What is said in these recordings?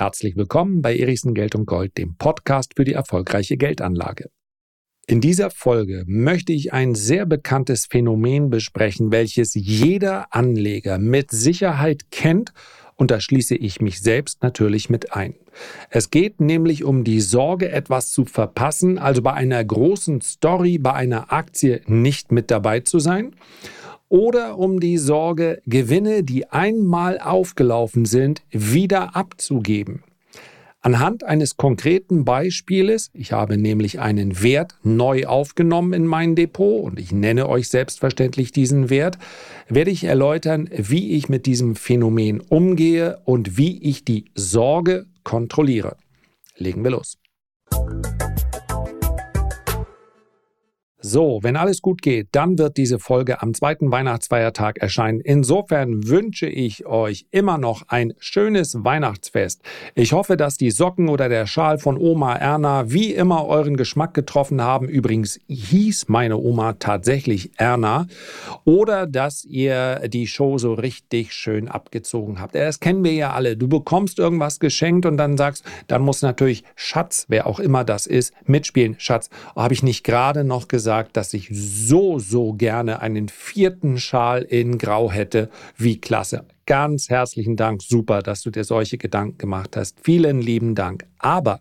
Herzlich willkommen bei Erichsen Geld und Gold, dem Podcast für die erfolgreiche Geldanlage. In dieser Folge möchte ich ein sehr bekanntes Phänomen besprechen, welches jeder Anleger mit Sicherheit kennt und da schließe ich mich selbst natürlich mit ein. Es geht nämlich um die Sorge, etwas zu verpassen, also bei einer großen Story, bei einer Aktie nicht mit dabei zu sein oder um die Sorge, Gewinne, die einmal aufgelaufen sind, wieder abzugeben. Anhand eines konkreten Beispieles, ich habe nämlich einen Wert neu aufgenommen in mein Depot und ich nenne euch selbstverständlich diesen Wert, werde ich erläutern, wie ich mit diesem Phänomen umgehe und wie ich die Sorge kontrolliere. Legen wir los. So, wenn alles gut geht, dann wird diese Folge am zweiten Weihnachtsfeiertag erscheinen. Insofern wünsche ich euch immer noch ein schönes Weihnachtsfest. Ich hoffe, dass die Socken oder der Schal von Oma Erna wie immer euren Geschmack getroffen haben. Übrigens hieß meine Oma tatsächlich Erna. Oder dass ihr die Show so richtig schön abgezogen habt. Das kennen wir ja alle. Du bekommst irgendwas geschenkt und dann sagst, dann muss natürlich Schatz, wer auch immer das ist, mitspielen. Schatz, habe ich nicht gerade noch gesagt, gesagt, dass ich so, so gerne einen vierten Schal in Grau hätte. Wie klasse. Ganz herzlichen Dank. Super, dass du dir solche Gedanken gemacht hast. Vielen lieben Dank. Aber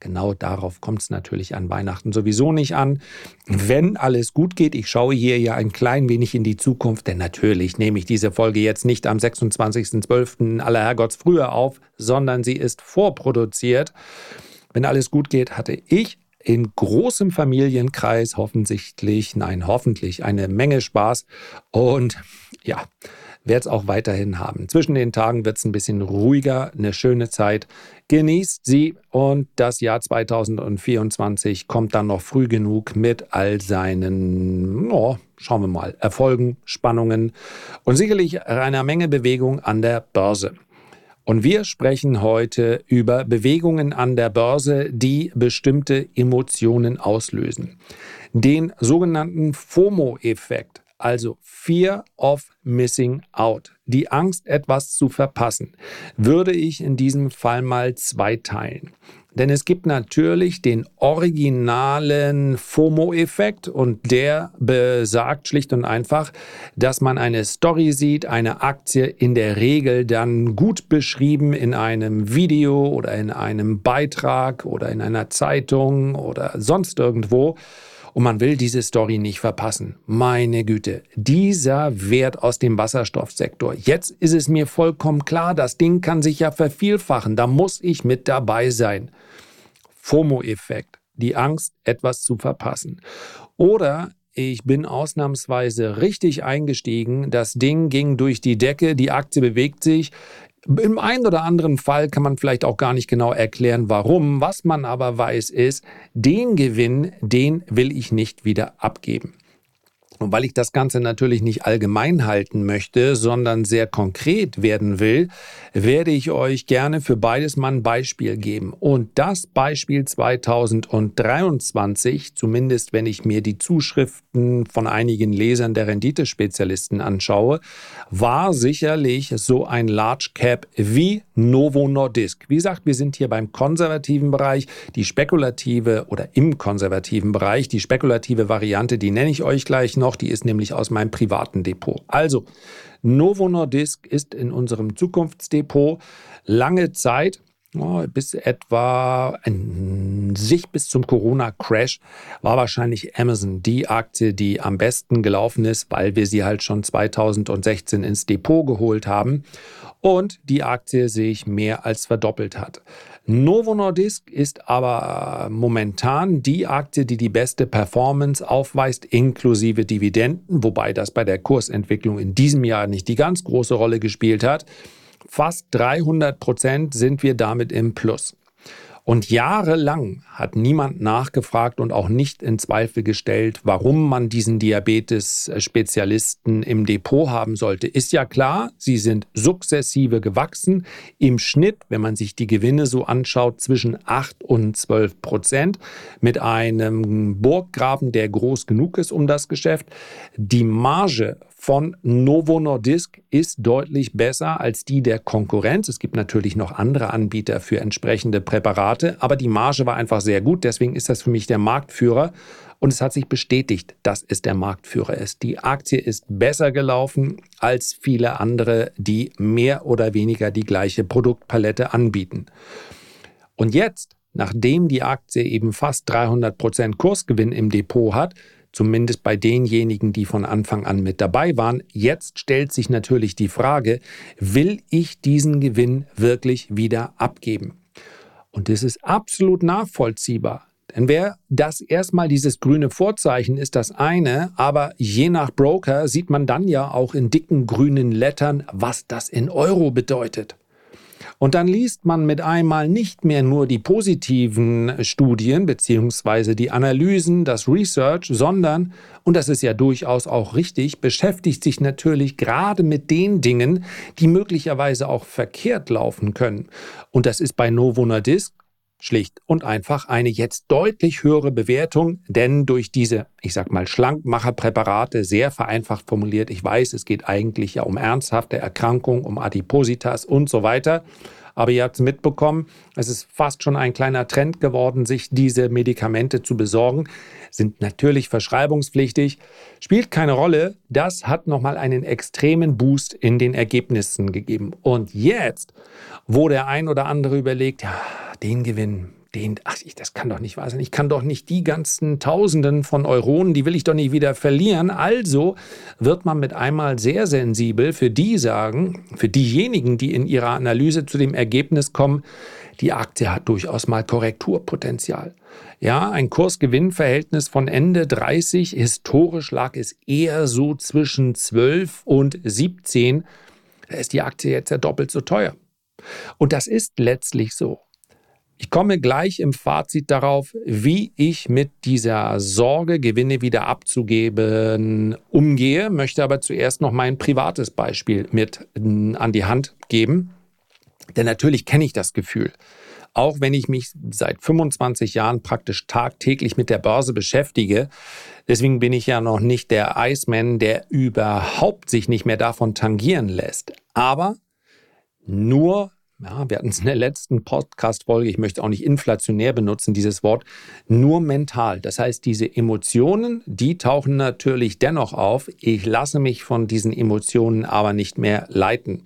Genau darauf kommt es natürlich an Weihnachten sowieso nicht an. Wenn alles gut geht, ich schaue hier ja ein klein wenig in die Zukunft, denn natürlich nehme ich diese Folge jetzt nicht am 26.12. aller Herrgotts früher auf, sondern sie ist vorproduziert. Wenn alles gut geht, hatte ich in großem Familienkreis hoffentlich, nein, hoffentlich eine Menge Spaß und ja, werde es auch weiterhin haben. Zwischen den Tagen wird es ein bisschen ruhiger, eine schöne Zeit. Genießt sie und das Jahr 2024 kommt dann noch früh genug mit all seinen, oh, schauen wir mal, Erfolgen, Spannungen und sicherlich einer Menge Bewegung an der Börse. Und wir sprechen heute über Bewegungen an der Börse, die bestimmte Emotionen auslösen. Den sogenannten FOMO-Effekt, also Fear of Missing Out, die Angst, etwas zu verpassen, würde ich in diesem Fall mal zweiteilen. Denn es gibt natürlich den originalen FOMO-Effekt und der besagt schlicht und einfach, dass man eine Story sieht, eine Aktie in der Regel dann gut beschrieben in einem Video oder in einem Beitrag oder in einer Zeitung oder sonst irgendwo und man will diese Story nicht verpassen. Meine Güte, dieser Wert aus dem Wasserstoffsektor. Jetzt ist es mir vollkommen klar, das Ding kann sich ja vervielfachen. Da muss ich mit dabei sein. FOMO-Effekt, die Angst, etwas zu verpassen. Oder ich bin ausnahmsweise richtig eingestiegen, das Ding ging durch die Decke, die Aktie bewegt sich, im einen oder anderen Fall kann man vielleicht auch gar nicht genau erklären, warum. Was man aber weiß, ist, den Gewinn, den will ich nicht wieder abgeben. Und weil ich das Ganze natürlich nicht allgemein halten möchte, sondern sehr konkret werden will, werde ich euch gerne für beides mal ein Beispiel geben. Und das Beispiel 2023, zumindest wenn ich mir die Zuschriften von einigen Lesern der Renditespezialisten anschaue, war sicherlich so ein Large Cap wie Novo Nordisk. Wie gesagt, wir sind hier beim konservativen Bereich, die spekulative oder im konservativen Bereich, die spekulative Variante, die nenne ich euch gleich noch die ist nämlich aus meinem privaten Depot. Also, Novo Nordisk ist in unserem Zukunftsdepot lange Zeit bis etwa sich bis zum Corona-Crash war wahrscheinlich Amazon die Aktie, die am besten gelaufen ist, weil wir sie halt schon 2016 ins Depot geholt haben und die Aktie sich mehr als verdoppelt hat. Novo Nordisk ist aber momentan die Aktie, die die beste Performance aufweist, inklusive Dividenden, wobei das bei der Kursentwicklung in diesem Jahr nicht die ganz große Rolle gespielt hat. Fast 300 Prozent sind wir damit im Plus. Und jahrelang hat niemand nachgefragt und auch nicht in Zweifel gestellt, warum man diesen Diabetes-Spezialisten im Depot haben sollte. Ist ja klar, sie sind sukzessive gewachsen. Im Schnitt, wenn man sich die Gewinne so anschaut, zwischen 8 und 12 Prozent mit einem Burggraben, der groß genug ist um das Geschäft. Die Marge von Novo Nordisk ist deutlich besser als die der Konkurrenz. Es gibt natürlich noch andere Anbieter für entsprechende Präparate, aber die Marge war einfach sehr gut. Deswegen ist das für mich der Marktführer. Und es hat sich bestätigt, dass es der Marktführer ist. Die Aktie ist besser gelaufen als viele andere, die mehr oder weniger die gleiche Produktpalette anbieten. Und jetzt, nachdem die Aktie eben fast 300 Prozent Kursgewinn im Depot hat, zumindest bei denjenigen, die von Anfang an mit dabei waren. Jetzt stellt sich natürlich die Frage, will ich diesen Gewinn wirklich wieder abgeben? Und das ist absolut nachvollziehbar. Denn wer das erstmal dieses grüne Vorzeichen ist das eine, aber je nach Broker sieht man dann ja auch in dicken grünen Lettern, was das in Euro bedeutet. Und dann liest man mit einmal nicht mehr nur die positiven Studien bzw. die Analysen, das Research, sondern, und das ist ja durchaus auch richtig, beschäftigt sich natürlich gerade mit den Dingen, die möglicherweise auch verkehrt laufen können. Und das ist bei Novo Nordisk Schlicht und einfach eine jetzt deutlich höhere Bewertung, denn durch diese, ich sag mal, Schlankmacherpräparate, sehr vereinfacht formuliert, ich weiß, es geht eigentlich ja um ernsthafte Erkrankungen, um Adipositas und so weiter. Aber ihr habt es mitbekommen, es ist fast schon ein kleiner Trend geworden, sich diese Medikamente zu besorgen. Sind natürlich verschreibungspflichtig, spielt keine Rolle. Das hat nochmal einen extremen Boost in den Ergebnissen gegeben. Und jetzt, wo der ein oder andere überlegt, ja, den Gewinn, den, ach, ich, das kann doch nicht wahr sein. Ich kann doch nicht die ganzen Tausenden von Euronen, die will ich doch nicht wieder verlieren. Also wird man mit einmal sehr sensibel für die sagen, für diejenigen, die in ihrer Analyse zu dem Ergebnis kommen, die Aktie hat durchaus mal Korrekturpotenzial. Ja, ein Kursgewinnverhältnis von Ende 30, historisch lag es eher so zwischen 12 und 17. Da ist die Aktie jetzt ja doppelt so teuer. Und das ist letztlich so. Ich komme gleich im Fazit darauf, wie ich mit dieser Sorge, Gewinne wieder abzugeben, umgehe, möchte aber zuerst noch mein privates Beispiel mit an die Hand geben. Denn natürlich kenne ich das Gefühl. Auch wenn ich mich seit 25 Jahren praktisch tagtäglich mit der Börse beschäftige, deswegen bin ich ja noch nicht der Iceman, der überhaupt sich nicht mehr davon tangieren lässt. Aber nur ja, wir hatten es in der letzten Podcast-Folge, ich möchte auch nicht inflationär benutzen, dieses Wort, nur mental. Das heißt, diese Emotionen, die tauchen natürlich dennoch auf. Ich lasse mich von diesen Emotionen aber nicht mehr leiten.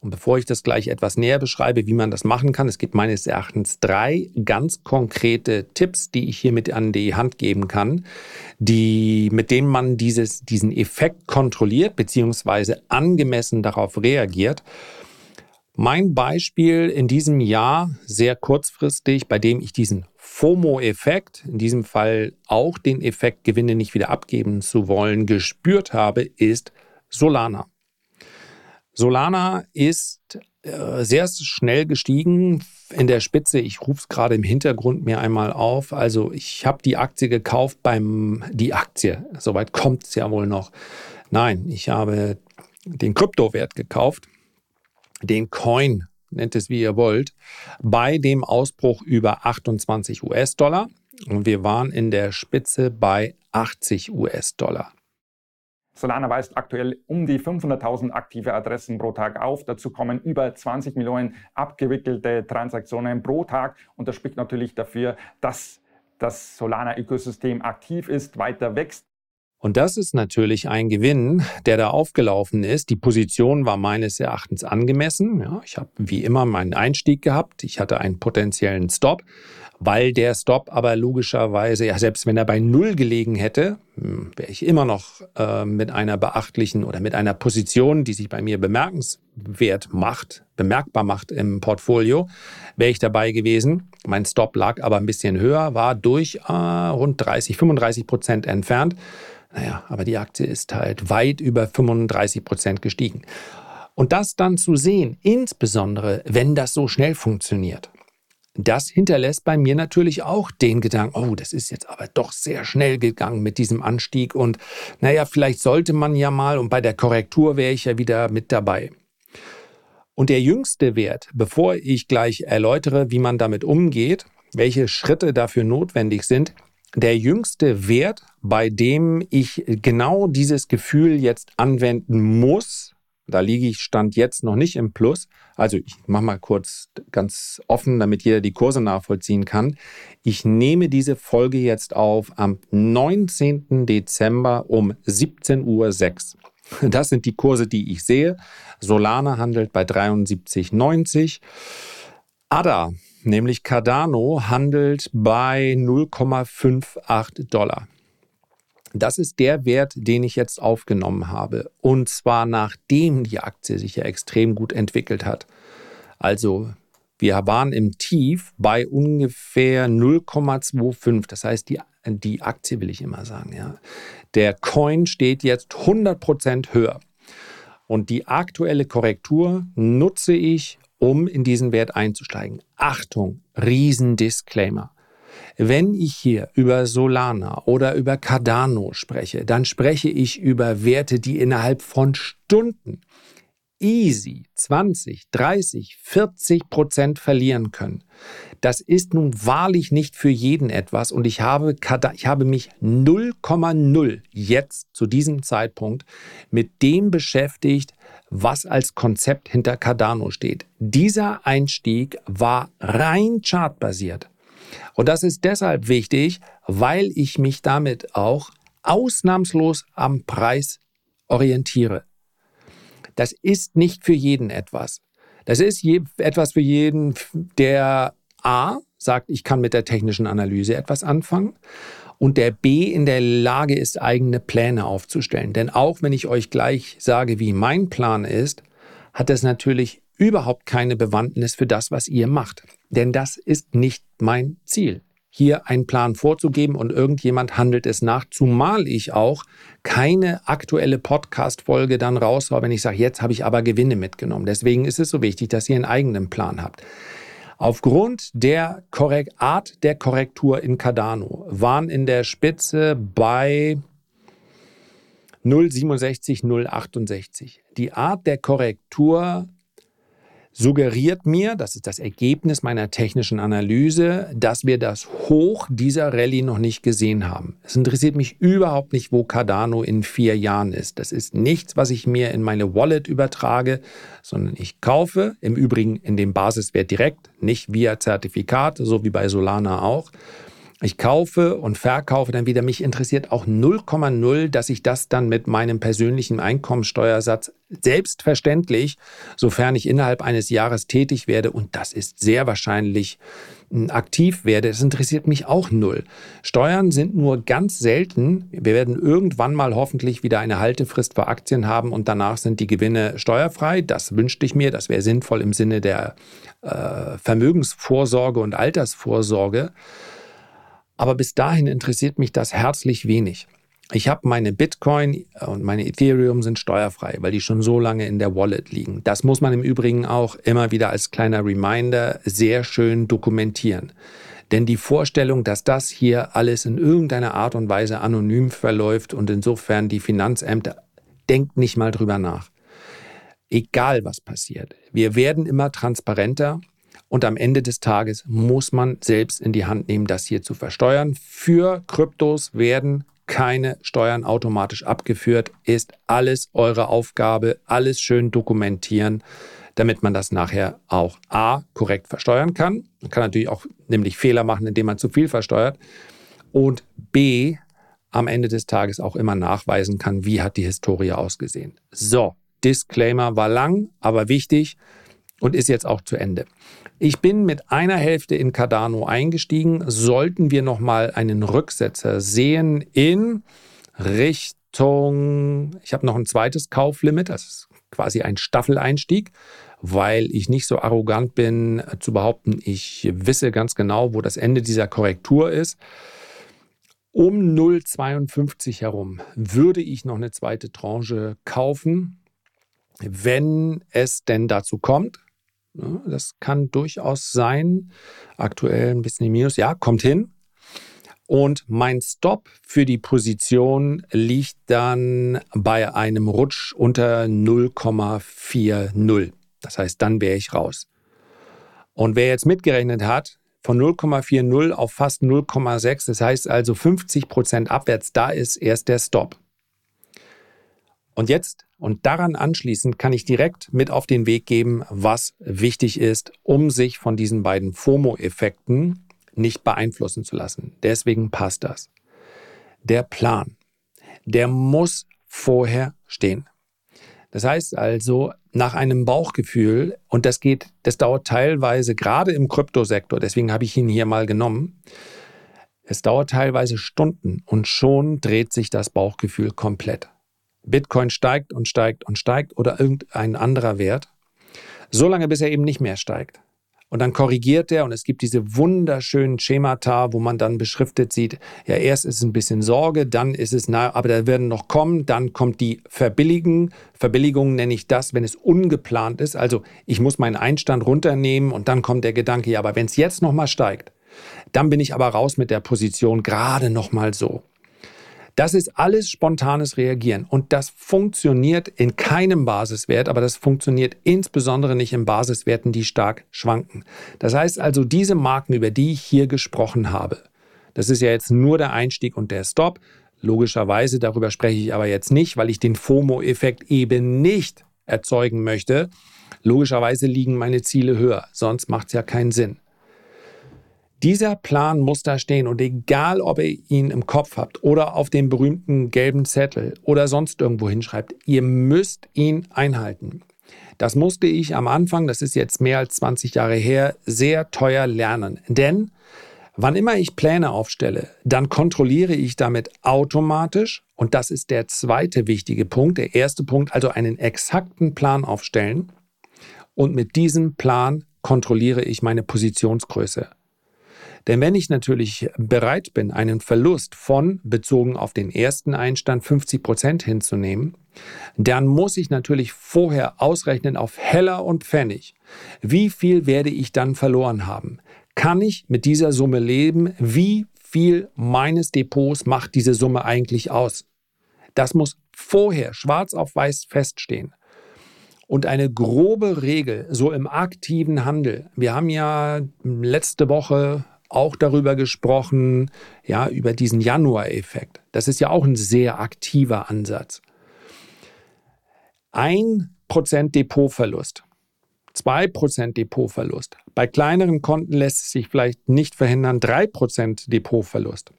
Und bevor ich das gleich etwas näher beschreibe, wie man das machen kann, es gibt meines Erachtens drei ganz konkrete Tipps, die ich hier mit an die Hand geben kann, die, mit denen man dieses, diesen Effekt kontrolliert bzw. angemessen darauf reagiert. Mein Beispiel in diesem Jahr, sehr kurzfristig, bei dem ich diesen FOMO-Effekt, in diesem Fall auch den Effekt, Gewinne nicht wieder abgeben zu wollen, gespürt habe, ist Solana. Solana ist äh, sehr schnell gestiegen in der Spitze. Ich rufe es gerade im Hintergrund mir einmal auf. Also ich habe die Aktie gekauft beim, die Aktie, soweit kommt es ja wohl noch. Nein, ich habe den Kryptowert gekauft den Coin, nennt es wie ihr wollt, bei dem Ausbruch über 28 US-Dollar. Und wir waren in der Spitze bei 80 US-Dollar. Solana weist aktuell um die 500.000 aktive Adressen pro Tag auf. Dazu kommen über 20 Millionen abgewickelte Transaktionen pro Tag. Und das spricht natürlich dafür, dass das Solana-Ökosystem aktiv ist, weiter wächst. Und das ist natürlich ein Gewinn, der da aufgelaufen ist. Die Position war meines Erachtens angemessen. Ja, ich habe wie immer meinen Einstieg gehabt. Ich hatte einen potenziellen Stop, weil der Stop aber logischerweise, ja, selbst wenn er bei Null gelegen hätte, hm, wäre ich immer noch äh, mit einer beachtlichen oder mit einer Position, die sich bei mir bemerkenswert macht, bemerkbar macht im Portfolio, wäre ich dabei gewesen. Mein Stop lag aber ein bisschen höher, war durch äh, rund 30, 35 Prozent entfernt. Naja, aber die Aktie ist halt weit über 35 Prozent gestiegen. Und das dann zu sehen, insbesondere wenn das so schnell funktioniert, das hinterlässt bei mir natürlich auch den Gedanken, oh, das ist jetzt aber doch sehr schnell gegangen mit diesem Anstieg und naja, vielleicht sollte man ja mal und bei der Korrektur wäre ich ja wieder mit dabei. Und der jüngste Wert, bevor ich gleich erläutere, wie man damit umgeht, welche Schritte dafür notwendig sind, der jüngste Wert, bei dem ich genau dieses Gefühl jetzt anwenden muss, da liege ich Stand jetzt noch nicht im Plus. Also ich mache mal kurz ganz offen, damit jeder die Kurse nachvollziehen kann. Ich nehme diese Folge jetzt auf am 19. Dezember um 17.06 Uhr. Das sind die Kurse, die ich sehe. Solana handelt bei 73,90. ADA nämlich Cardano, handelt bei 0,58 Dollar. Das ist der Wert, den ich jetzt aufgenommen habe. Und zwar nachdem die Aktie sich ja extrem gut entwickelt hat. Also wir waren im Tief bei ungefähr 0,25. Das heißt, die, die Aktie will ich immer sagen. Ja. Der Coin steht jetzt 100% höher. Und die aktuelle Korrektur nutze ich, um in diesen Wert einzusteigen. Achtung, Riesendisclaimer. Wenn ich hier über Solana oder über Cardano spreche, dann spreche ich über Werte, die innerhalb von Stunden easy 20, 30, 40 Prozent verlieren können. Das ist nun wahrlich nicht für jeden etwas und ich habe, ich habe mich 0,0 jetzt zu diesem Zeitpunkt mit dem beschäftigt, was als Konzept hinter Cardano steht. Dieser Einstieg war rein chartbasiert. Und das ist deshalb wichtig, weil ich mich damit auch ausnahmslos am Preis orientiere. Das ist nicht für jeden etwas. Das ist je, etwas für jeden, der A sagt, ich kann mit der technischen Analyse etwas anfangen und der B in der Lage ist, eigene Pläne aufzustellen. Denn auch wenn ich euch gleich sage, wie mein Plan ist, hat das natürlich überhaupt keine Bewandtnis für das, was ihr macht. Denn das ist nicht mein Ziel hier einen Plan vorzugeben und irgendjemand handelt es nach, zumal ich auch keine aktuelle Podcast-Folge dann raushaue, wenn ich sage, jetzt habe ich aber Gewinne mitgenommen. Deswegen ist es so wichtig, dass ihr einen eigenen Plan habt. Aufgrund der Art der Korrektur in Cardano waren in der Spitze bei 0,67, 0,68. Die Art der Korrektur suggeriert mir, das ist das Ergebnis meiner technischen Analyse, dass wir das Hoch dieser Rallye noch nicht gesehen haben. Es interessiert mich überhaupt nicht, wo Cardano in vier Jahren ist. Das ist nichts, was ich mir in meine Wallet übertrage, sondern ich kaufe, im Übrigen in dem Basiswert direkt, nicht via Zertifikat, so wie bei Solana auch. Ich kaufe und verkaufe dann wieder. Mich interessiert auch 0,0, dass ich das dann mit meinem persönlichen Einkommensteuersatz selbstverständlich, sofern ich innerhalb eines Jahres tätig werde, und das ist sehr wahrscheinlich hm, aktiv werde, das interessiert mich auch null. Steuern sind nur ganz selten. Wir werden irgendwann mal hoffentlich wieder eine Haltefrist für Aktien haben und danach sind die Gewinne steuerfrei. Das wünschte ich mir. Das wäre sinnvoll im Sinne der äh, Vermögensvorsorge und Altersvorsorge. Aber bis dahin interessiert mich das herzlich wenig. Ich habe meine Bitcoin und meine Ethereum sind steuerfrei, weil die schon so lange in der Wallet liegen. Das muss man im Übrigen auch immer wieder als kleiner Reminder sehr schön dokumentieren. Denn die Vorstellung, dass das hier alles in irgendeiner Art und Weise anonym verläuft und insofern die Finanzämter denkt nicht mal drüber nach. Egal was passiert, wir werden immer transparenter und am Ende des Tages muss man selbst in die Hand nehmen, das hier zu versteuern. Für Kryptos werden keine Steuern automatisch abgeführt. Ist alles eure Aufgabe, alles schön dokumentieren, damit man das nachher auch A korrekt versteuern kann. Man kann natürlich auch nämlich Fehler machen, indem man zu viel versteuert. Und B am Ende des Tages auch immer nachweisen kann, wie hat die Historie ausgesehen. So, Disclaimer war lang, aber wichtig und ist jetzt auch zu Ende. Ich bin mit einer Hälfte in Cardano eingestiegen. Sollten wir noch mal einen Rücksetzer sehen in Richtung, ich habe noch ein zweites Kauflimit, das ist quasi ein Staffeleinstieg, weil ich nicht so arrogant bin zu behaupten, ich wisse ganz genau, wo das Ende dieser Korrektur ist. Um 0,52 herum würde ich noch eine zweite Tranche kaufen, wenn es denn dazu kommt. Ne, das kann durchaus sein. Aktuell ein bisschen im Minus. Ja, kommt hin. Und mein Stop für die Position liegt dann bei einem Rutsch unter 0,40. Das heißt, dann wäre ich raus. Und wer jetzt mitgerechnet hat, von 0,40 auf fast 0,6. Das heißt also 50 Prozent abwärts. Da ist erst der Stop. Und jetzt und daran anschließend kann ich direkt mit auf den Weg geben, was wichtig ist, um sich von diesen beiden FOMO-Effekten nicht beeinflussen zu lassen. Deswegen passt das. Der Plan, der muss vorher stehen. Das heißt also, nach einem Bauchgefühl, und das geht, das dauert teilweise gerade im Kryptosektor, deswegen habe ich ihn hier mal genommen, es dauert teilweise Stunden und schon dreht sich das Bauchgefühl komplett. Bitcoin steigt und steigt und steigt oder irgendein anderer Wert, solange bis er eben nicht mehr steigt. Und dann korrigiert er und es gibt diese wunderschönen Schemata, wo man dann beschriftet sieht, ja, erst ist es ein bisschen Sorge, dann ist es nahe, aber da werden noch kommen, dann kommt die Verbilligung. Verbilligung nenne ich das, wenn es ungeplant ist. Also ich muss meinen Einstand runternehmen und dann kommt der Gedanke, ja, aber wenn es jetzt nochmal steigt, dann bin ich aber raus mit der Position gerade nochmal so. Das ist alles spontanes Reagieren und das funktioniert in keinem Basiswert, aber das funktioniert insbesondere nicht in Basiswerten, die stark schwanken. Das heißt also, diese Marken, über die ich hier gesprochen habe, das ist ja jetzt nur der Einstieg und der Stop. Logischerweise, darüber spreche ich aber jetzt nicht, weil ich den FOMO-Effekt eben nicht erzeugen möchte. Logischerweise liegen meine Ziele höher, sonst macht es ja keinen Sinn. Dieser Plan muss da stehen und egal, ob ihr ihn im Kopf habt oder auf dem berühmten gelben Zettel oder sonst irgendwo hinschreibt, ihr müsst ihn einhalten. Das musste ich am Anfang, das ist jetzt mehr als 20 Jahre her, sehr teuer lernen. Denn wann immer ich Pläne aufstelle, dann kontrolliere ich damit automatisch, und das ist der zweite wichtige Punkt, der erste Punkt, also einen exakten Plan aufstellen. Und mit diesem Plan kontrolliere ich meine Positionsgröße. Denn wenn ich natürlich bereit bin, einen Verlust von, bezogen auf den ersten Einstand, 50 Prozent hinzunehmen, dann muss ich natürlich vorher ausrechnen auf Heller und Pfennig. Wie viel werde ich dann verloren haben? Kann ich mit dieser Summe leben? Wie viel meines Depots macht diese Summe eigentlich aus? Das muss vorher schwarz auf weiß feststehen. Und eine grobe Regel, so im aktiven Handel. Wir haben ja letzte Woche auch darüber gesprochen, ja, über diesen Januar-Effekt. Das ist ja auch ein sehr aktiver Ansatz. Ein Prozent Depotverlust, zwei Prozent Depotverlust. Bei kleineren Konten lässt es sich vielleicht nicht verhindern, drei Prozent Depotverlust.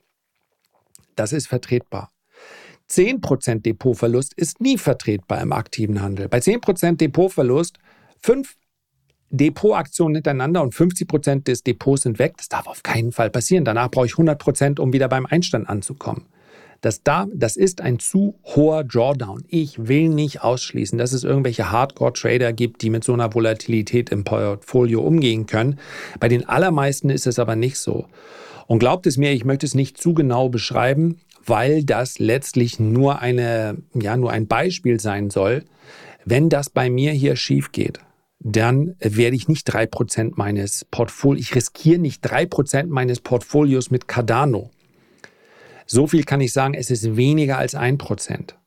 Das ist vertretbar. 10% Depotverlust ist nie vertretbar im aktiven Handel. Bei 10% Depotverlust 5 Depotaktionen hintereinander und 50 Prozent des Depots sind weg. Das darf auf keinen Fall passieren. Danach brauche ich 100 Prozent, um wieder beim Einstand anzukommen. Das, da, das ist ein zu hoher Drawdown. Ich will nicht ausschließen, dass es irgendwelche Hardcore-Trader gibt, die mit so einer Volatilität im Portfolio umgehen können. Bei den allermeisten ist es aber nicht so. Und glaubt es mir, ich möchte es nicht zu genau beschreiben, weil das letztlich nur eine, ja, nur ein Beispiel sein soll. Wenn das bei mir hier schief geht, dann werde ich nicht drei Prozent meines Portfolios, ich riskiere nicht drei Prozent meines Portfolios mit Cardano. So viel kann ich sagen, es ist weniger als ein Prozent.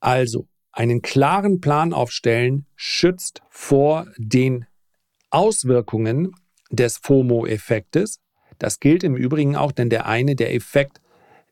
Also, einen klaren Plan aufstellen schützt vor den Auswirkungen des FOMO-Effektes. Das gilt im Übrigen auch, denn der eine, der Effekt,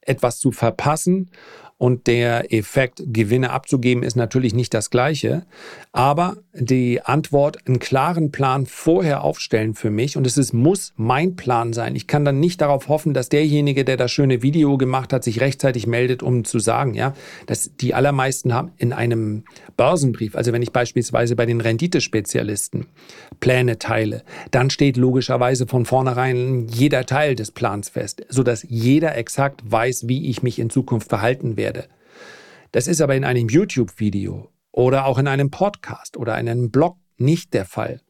etwas zu verpassen und der Effekt, Gewinne abzugeben, ist natürlich nicht das gleiche. Aber die Antwort, einen klaren Plan vorher aufstellen für mich und es ist, muss mein Plan sein. Ich kann dann nicht darauf hoffen, dass derjenige, der das schöne Video gemacht hat, sich rechtzeitig meldet, um zu sagen, ja, dass die allermeisten haben in einem Börsenbrief, also wenn ich beispielsweise bei den Renditespezialisten Pläne teile, dann steht logischerweise von vornherein jeder Teil des Plans fest, sodass jeder exakt weiß, wie ich mich in Zukunft verhalten werde werde. Das ist aber in einem YouTube-Video oder auch in einem Podcast oder in einem Blog nicht der Fall.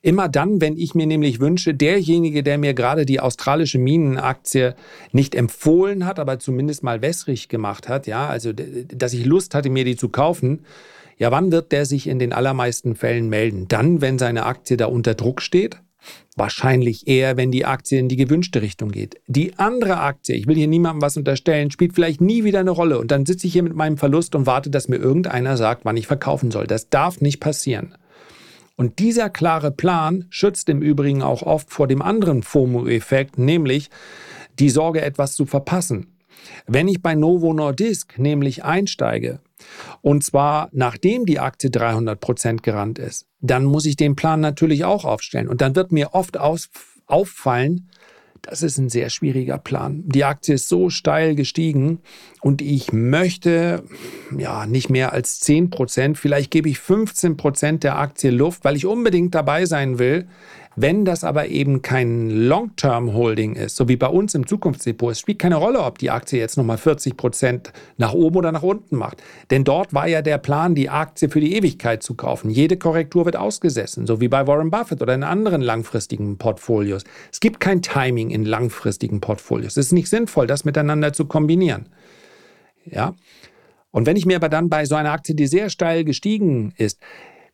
Immer dann, wenn ich mir nämlich wünsche, derjenige, der mir gerade die australische Minenaktie nicht empfohlen hat, aber zumindest mal wässrig gemacht hat, ja, also dass ich Lust hatte, mir die zu kaufen, ja, wann wird der sich in den allermeisten Fällen melden? Dann, wenn seine Aktie da unter Druck steht? Wahrscheinlich eher, wenn die Aktie in die gewünschte Richtung geht. Die andere Aktie, ich will hier niemandem was unterstellen, spielt vielleicht nie wieder eine Rolle und dann sitze ich hier mit meinem Verlust und warte, dass mir irgendeiner sagt, wann ich verkaufen soll. Das darf nicht passieren. Und dieser klare Plan schützt im Übrigen auch oft vor dem anderen FOMO-Effekt, nämlich die Sorge, etwas zu verpassen. Wenn ich bei Novo Nordisk nämlich einsteige, und zwar nachdem die Aktie 300 Prozent gerannt ist, dann muss ich den Plan natürlich auch aufstellen. Und dann wird mir oft auffallen, das ist ein sehr schwieriger Plan. Die Aktie ist so steil gestiegen und ich möchte ja nicht mehr als 10 Prozent, vielleicht gebe ich 15 Prozent der Aktie Luft, weil ich unbedingt dabei sein will. Wenn das aber eben kein Long-Term-Holding ist, so wie bei uns im Zukunftsdepot, es spielt keine Rolle, ob die Aktie jetzt nochmal 40 Prozent nach oben oder nach unten macht. Denn dort war ja der Plan, die Aktie für die Ewigkeit zu kaufen. Jede Korrektur wird ausgesessen, so wie bei Warren Buffett oder in anderen langfristigen Portfolios. Es gibt kein Timing in langfristigen Portfolios. Es ist nicht sinnvoll, das miteinander zu kombinieren. Ja. Und wenn ich mir aber dann bei so einer Aktie, die sehr steil gestiegen ist,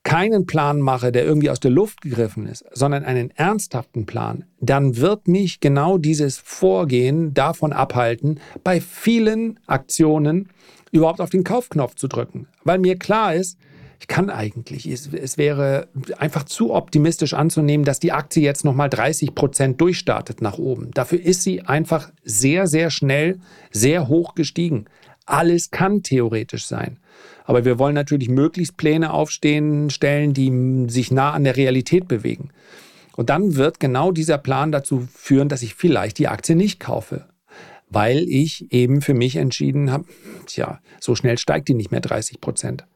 keinen Plan mache, der irgendwie aus der Luft gegriffen ist, sondern einen ernsthaften Plan, dann wird mich genau dieses Vorgehen davon abhalten, bei vielen Aktionen überhaupt auf den Kaufknopf zu drücken. Weil mir klar ist, ich kann eigentlich, es, es wäre einfach zu optimistisch anzunehmen, dass die Aktie jetzt nochmal 30 Prozent durchstartet nach oben. Dafür ist sie einfach sehr, sehr schnell, sehr hoch gestiegen. Alles kann theoretisch sein. Aber wir wollen natürlich möglichst Pläne aufstehen, stellen, die sich nah an der Realität bewegen. Und dann wird genau dieser Plan dazu führen, dass ich vielleicht die Aktie nicht kaufe. Weil ich eben für mich entschieden habe, tja, so schnell steigt die nicht mehr 30 Prozent.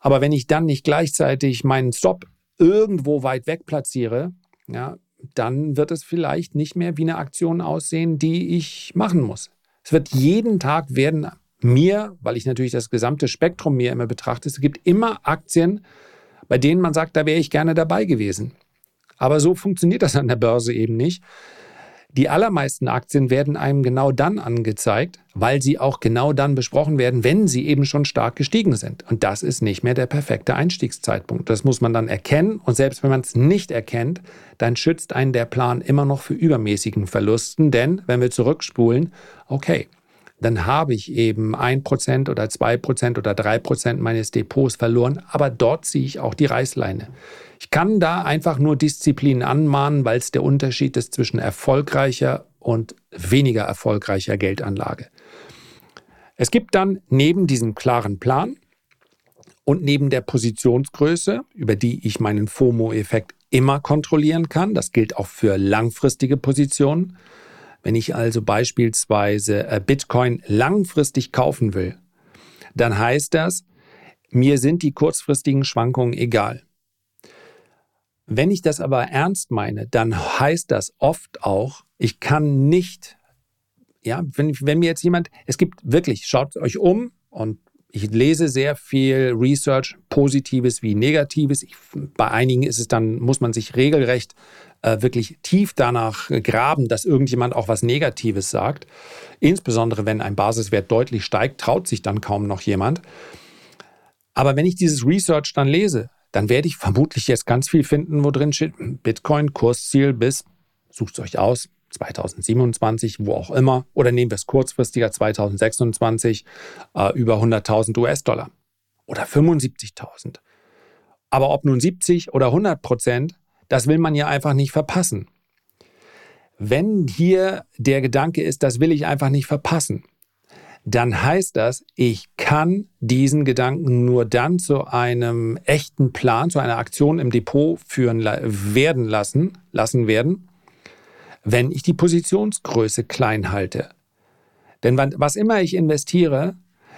Aber wenn ich dann nicht gleichzeitig meinen Stop irgendwo weit weg platziere, ja, dann wird es vielleicht nicht mehr wie eine Aktion aussehen, die ich machen muss. Es wird jeden Tag werden mir, weil ich natürlich das gesamte Spektrum mir immer betrachte, es gibt immer Aktien, bei denen man sagt, da wäre ich gerne dabei gewesen. Aber so funktioniert das an der Börse eben nicht. Die allermeisten Aktien werden einem genau dann angezeigt, weil sie auch genau dann besprochen werden, wenn sie eben schon stark gestiegen sind. Und das ist nicht mehr der perfekte Einstiegszeitpunkt. Das muss man dann erkennen. Und selbst wenn man es nicht erkennt, dann schützt einen der Plan immer noch für übermäßigen Verlusten. Denn wenn wir zurückspulen, okay, dann habe ich eben ein Prozent oder zwei Prozent oder drei Prozent meines Depots verloren, aber dort ziehe ich auch die Reißleine. Ich kann da einfach nur Disziplin anmahnen, weil es der Unterschied ist zwischen erfolgreicher und weniger erfolgreicher Geldanlage. Es gibt dann neben diesem klaren Plan und neben der Positionsgröße, über die ich meinen FOMO-Effekt immer kontrollieren kann, das gilt auch für langfristige Positionen, wenn ich also beispielsweise äh, Bitcoin langfristig kaufen will, dann heißt das, mir sind die kurzfristigen Schwankungen egal. Wenn ich das aber ernst meine, dann heißt das oft auch, ich kann nicht, ja, wenn, wenn mir jetzt jemand, es gibt wirklich, schaut euch um und ich lese sehr viel Research, Positives wie Negatives. Ich, bei einigen ist es dann, muss man sich regelrecht äh, wirklich tief danach graben, dass irgendjemand auch was Negatives sagt. Insbesondere wenn ein Basiswert deutlich steigt, traut sich dann kaum noch jemand. Aber wenn ich dieses Research dann lese, dann werde ich vermutlich jetzt ganz viel finden, wo drin steht, Bitcoin Kursziel bis, sucht es euch aus, 2027, wo auch immer, oder nehmen wir es kurzfristiger 2026, äh, über 100.000 US-Dollar oder 75.000. Aber ob nun 70 oder 100 Prozent, das will man ja einfach nicht verpassen. Wenn hier der Gedanke ist, das will ich einfach nicht verpassen, dann heißt das, ich kann diesen Gedanken nur dann zu einem echten Plan, zu einer Aktion im Depot führen werden lassen, lassen werden, wenn ich die Positionsgröße klein halte. Denn was immer ich investiere,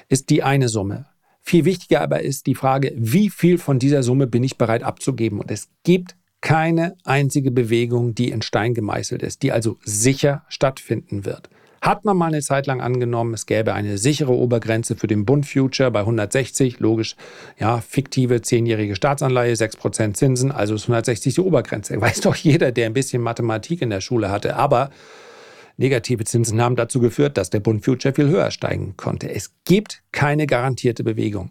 ist die eine Summe. Viel wichtiger aber ist die Frage, wie viel von dieser Summe bin ich bereit abzugeben. Und es gibt keine einzige Bewegung, die in Stein gemeißelt ist, die also sicher stattfinden wird. Hat man mal eine Zeit lang angenommen, es gäbe eine sichere Obergrenze für den Bund Future bei 160, logisch, ja, fiktive zehnjährige Staatsanleihe, 6% Zinsen, also ist 160 die Obergrenze. Weiß doch jeder, der ein bisschen Mathematik in der Schule hatte. Aber negative Zinsen haben dazu geführt, dass der Bund Future viel höher steigen konnte. Es gibt keine garantierte Bewegung.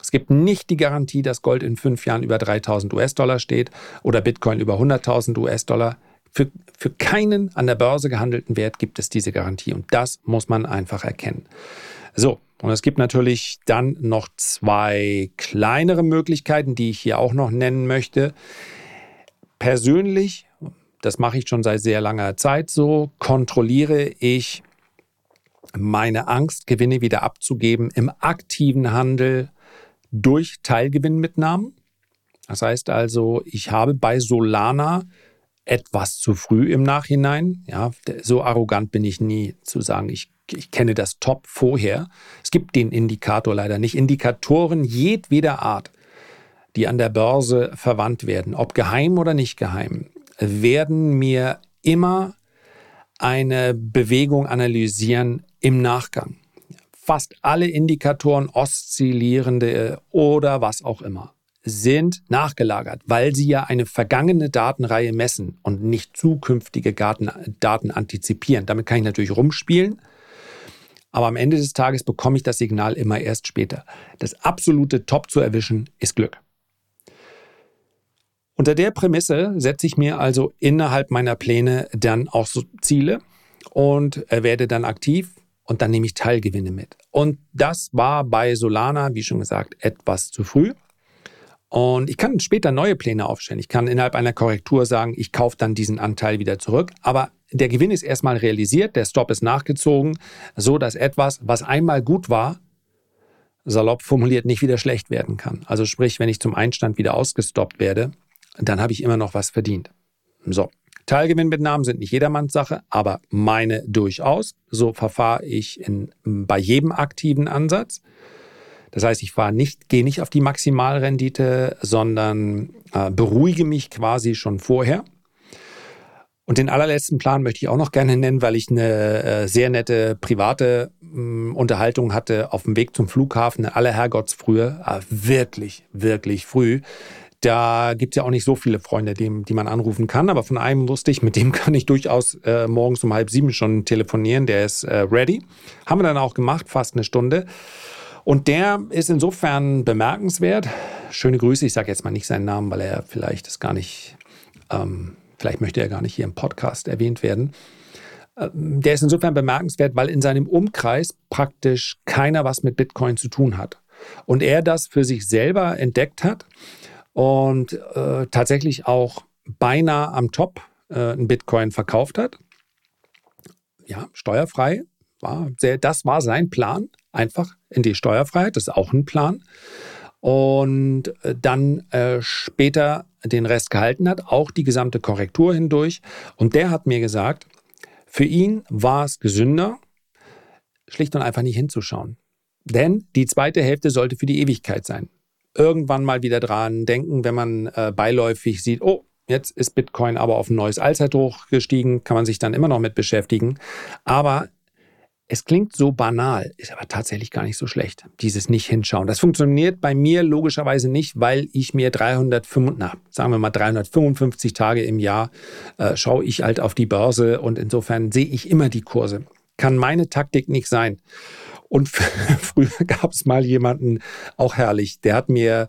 Es gibt nicht die Garantie, dass Gold in fünf Jahren über 3000 US-Dollar steht oder Bitcoin über 100.000 US-Dollar. Für, für keinen an der Börse gehandelten Wert gibt es diese Garantie und das muss man einfach erkennen. So, Und es gibt natürlich dann noch zwei kleinere Möglichkeiten, die ich hier auch noch nennen möchte. Persönlich, das mache ich schon seit sehr langer Zeit so, kontrolliere ich meine Angst, Gewinne wieder abzugeben im aktiven Handel durch Teilgewinnmitnahmen. Das heißt also, ich habe bei Solana etwas zu früh im Nachhinein. Ja, so arrogant bin ich nie zu sagen, ich, ich kenne das Top vorher. Es gibt den Indikator leider nicht. Indikatoren jedweder Art, die an der Börse verwandt werden, ob geheim oder nicht geheim, werden mir immer eine Bewegung analysieren im Nachgang. Fast alle Indikatoren, oszillierende oder was auch immer sind nachgelagert, weil sie ja eine vergangene Datenreihe messen und nicht zukünftige Daten, Daten antizipieren. Damit kann ich natürlich rumspielen, aber am Ende des Tages bekomme ich das Signal immer erst später. Das absolute Top zu erwischen ist Glück. Unter der Prämisse setze ich mir also innerhalb meiner Pläne dann auch so Ziele und werde dann aktiv und dann nehme ich Teilgewinne mit. Und das war bei Solana, wie schon gesagt, etwas zu früh. Und ich kann später neue Pläne aufstellen. Ich kann innerhalb einer Korrektur sagen, ich kaufe dann diesen Anteil wieder zurück. Aber der Gewinn ist erstmal realisiert, der Stop ist nachgezogen, so dass etwas, was einmal gut war, salopp formuliert, nicht wieder schlecht werden kann. Also sprich, wenn ich zum Einstand wieder ausgestoppt werde, dann habe ich immer noch was verdient. So. Teilgewinnmitnahmen sind nicht jedermanns Sache, aber meine durchaus. So verfahre ich in, bei jedem aktiven Ansatz. Das heißt, ich fahre nicht, gehe nicht auf die Maximalrendite, sondern äh, beruhige mich quasi schon vorher. Und den allerletzten Plan möchte ich auch noch gerne nennen, weil ich eine äh, sehr nette private äh, Unterhaltung hatte auf dem Weg zum Flughafen, alle Herrgottsfrühe, äh, wirklich, wirklich früh. Da gibt es ja auch nicht so viele Freunde, die, die man anrufen kann, aber von einem wusste ich, mit dem kann ich durchaus äh, morgens um halb sieben schon telefonieren, der ist äh, ready. Haben wir dann auch gemacht, fast eine Stunde. Und der ist insofern bemerkenswert. Schöne Grüße, ich sage jetzt mal nicht seinen Namen, weil er vielleicht das gar nicht, ähm, vielleicht möchte er gar nicht hier im Podcast erwähnt werden. Ähm, der ist insofern bemerkenswert, weil in seinem Umkreis praktisch keiner was mit Bitcoin zu tun hat. Und er das für sich selber entdeckt hat und äh, tatsächlich auch beinahe am Top äh, ein Bitcoin verkauft hat. Ja, steuerfrei. War sehr, das war sein Plan einfach in die Steuerfreiheit. Das ist auch ein Plan. Und äh, dann äh, später den Rest gehalten hat, auch die gesamte Korrektur hindurch. Und der hat mir gesagt, für ihn war es gesünder, schlicht und einfach nicht hinzuschauen. Denn die zweite Hälfte sollte für die Ewigkeit sein. Irgendwann mal wieder dran denken, wenn man äh, beiläufig sieht, oh, jetzt ist Bitcoin aber auf ein neues Allzeithoch gestiegen, kann man sich dann immer noch mit beschäftigen. Aber es klingt so banal, ist aber tatsächlich gar nicht so schlecht, dieses Nicht-Hinschauen. Das funktioniert bei mir logischerweise nicht, weil ich mir 305, na, sagen wir mal 355 Tage im Jahr äh, schaue ich halt auf die Börse und insofern sehe ich immer die Kurse. Kann meine Taktik nicht sein. Und früher gab es mal jemanden, auch herrlich, der hat mir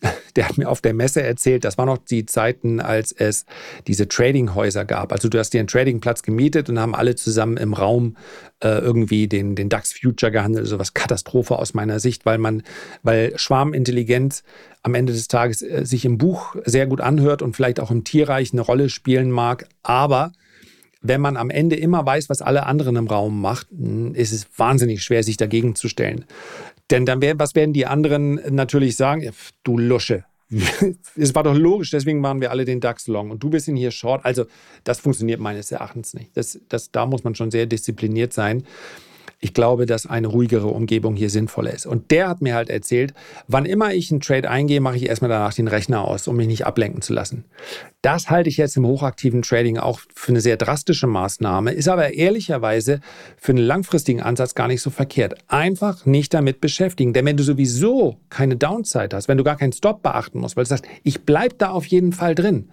der hat mir auf der Messe erzählt, das waren noch die Zeiten, als es diese Tradinghäuser gab. Also du hast dir einen Tradingplatz gemietet und haben alle zusammen im Raum äh, irgendwie den, den DAX Future gehandelt. Also was Katastrophe aus meiner Sicht, weil man, weil Schwarmintelligenz am Ende des Tages äh, sich im Buch sehr gut anhört und vielleicht auch im Tierreich eine Rolle spielen mag. Aber wenn man am Ende immer weiß, was alle anderen im Raum machen, ist es wahnsinnig schwer, sich dagegen zu stellen. Denn dann werden, was werden die anderen natürlich sagen? Du Lusche. es war doch logisch, deswegen waren wir alle den DAX long und du bist in hier short. Also, das funktioniert meines Erachtens nicht. Das, das, da muss man schon sehr diszipliniert sein ich glaube, dass eine ruhigere Umgebung hier sinnvoller ist. Und der hat mir halt erzählt, wann immer ich einen Trade eingehe, mache ich erstmal danach den Rechner aus, um mich nicht ablenken zu lassen. Das halte ich jetzt im hochaktiven Trading auch für eine sehr drastische Maßnahme, ist aber ehrlicherweise für einen langfristigen Ansatz gar nicht so verkehrt. Einfach nicht damit beschäftigen. Denn wenn du sowieso keine Downside hast, wenn du gar keinen Stop beachten musst, weil du sagst, ich bleibe da auf jeden Fall drin,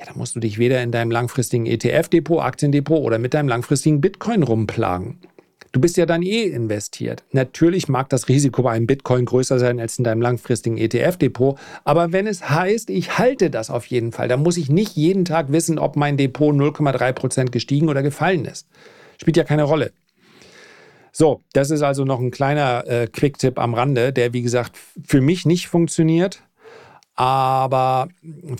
ja, dann musst du dich weder in deinem langfristigen ETF-Depot, Aktiendepot oder mit deinem langfristigen Bitcoin rumplagen. Du bist ja dann eh investiert. Natürlich mag das Risiko bei einem Bitcoin größer sein als in deinem langfristigen ETF-Depot, aber wenn es heißt, ich halte das auf jeden Fall, dann muss ich nicht jeden Tag wissen, ob mein Depot 0,3% gestiegen oder gefallen ist. Spielt ja keine Rolle. So, das ist also noch ein kleiner äh, Quick-Tipp am Rande, der wie gesagt für mich nicht funktioniert aber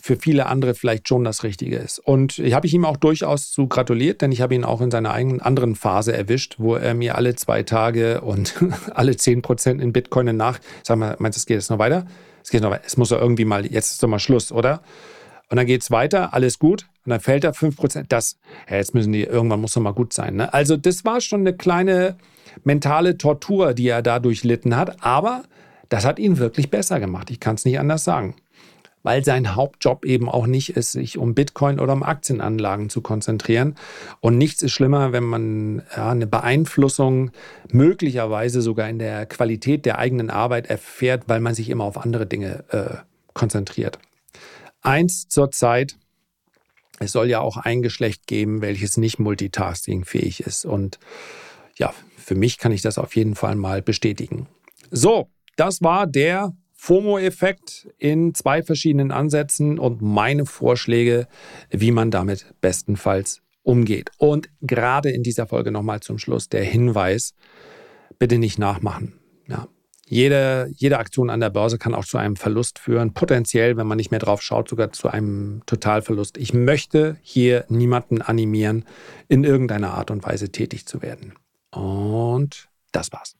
für viele andere vielleicht schon das Richtige ist. Und habe ich ihm auch durchaus zu gratuliert, denn ich habe ihn auch in seiner eigenen anderen Phase erwischt, wo er mir alle zwei Tage und alle zehn Prozent in Bitcoin nach, sag mal, meinst du, es geht jetzt noch weiter? Es geht noch weiter. Es muss doch irgendwie mal, jetzt ist doch mal Schluss, oder? Und dann geht es weiter, alles gut. Und dann fällt er 5%. Das, ja, jetzt müssen die, irgendwann muss doch mal gut sein. Ne? Also, das war schon eine kleine mentale Tortur, die er da durchlitten hat. Aber das hat ihn wirklich besser gemacht. Ich kann es nicht anders sagen weil sein Hauptjob eben auch nicht ist, sich um Bitcoin oder um Aktienanlagen zu konzentrieren. Und nichts ist schlimmer, wenn man ja, eine Beeinflussung möglicherweise sogar in der Qualität der eigenen Arbeit erfährt, weil man sich immer auf andere Dinge äh, konzentriert. Eins zur Zeit. Es soll ja auch ein Geschlecht geben, welches nicht multitaskingfähig ist. Und ja, für mich kann ich das auf jeden Fall mal bestätigen. So, das war der FOMO-Effekt in zwei verschiedenen Ansätzen und meine Vorschläge, wie man damit bestenfalls umgeht. Und gerade in dieser Folge nochmal zum Schluss der Hinweis, bitte nicht nachmachen. Ja. Jede, jede Aktion an der Börse kann auch zu einem Verlust führen, potenziell, wenn man nicht mehr drauf schaut, sogar zu einem Totalverlust. Ich möchte hier niemanden animieren, in irgendeiner Art und Weise tätig zu werden. Und das war's.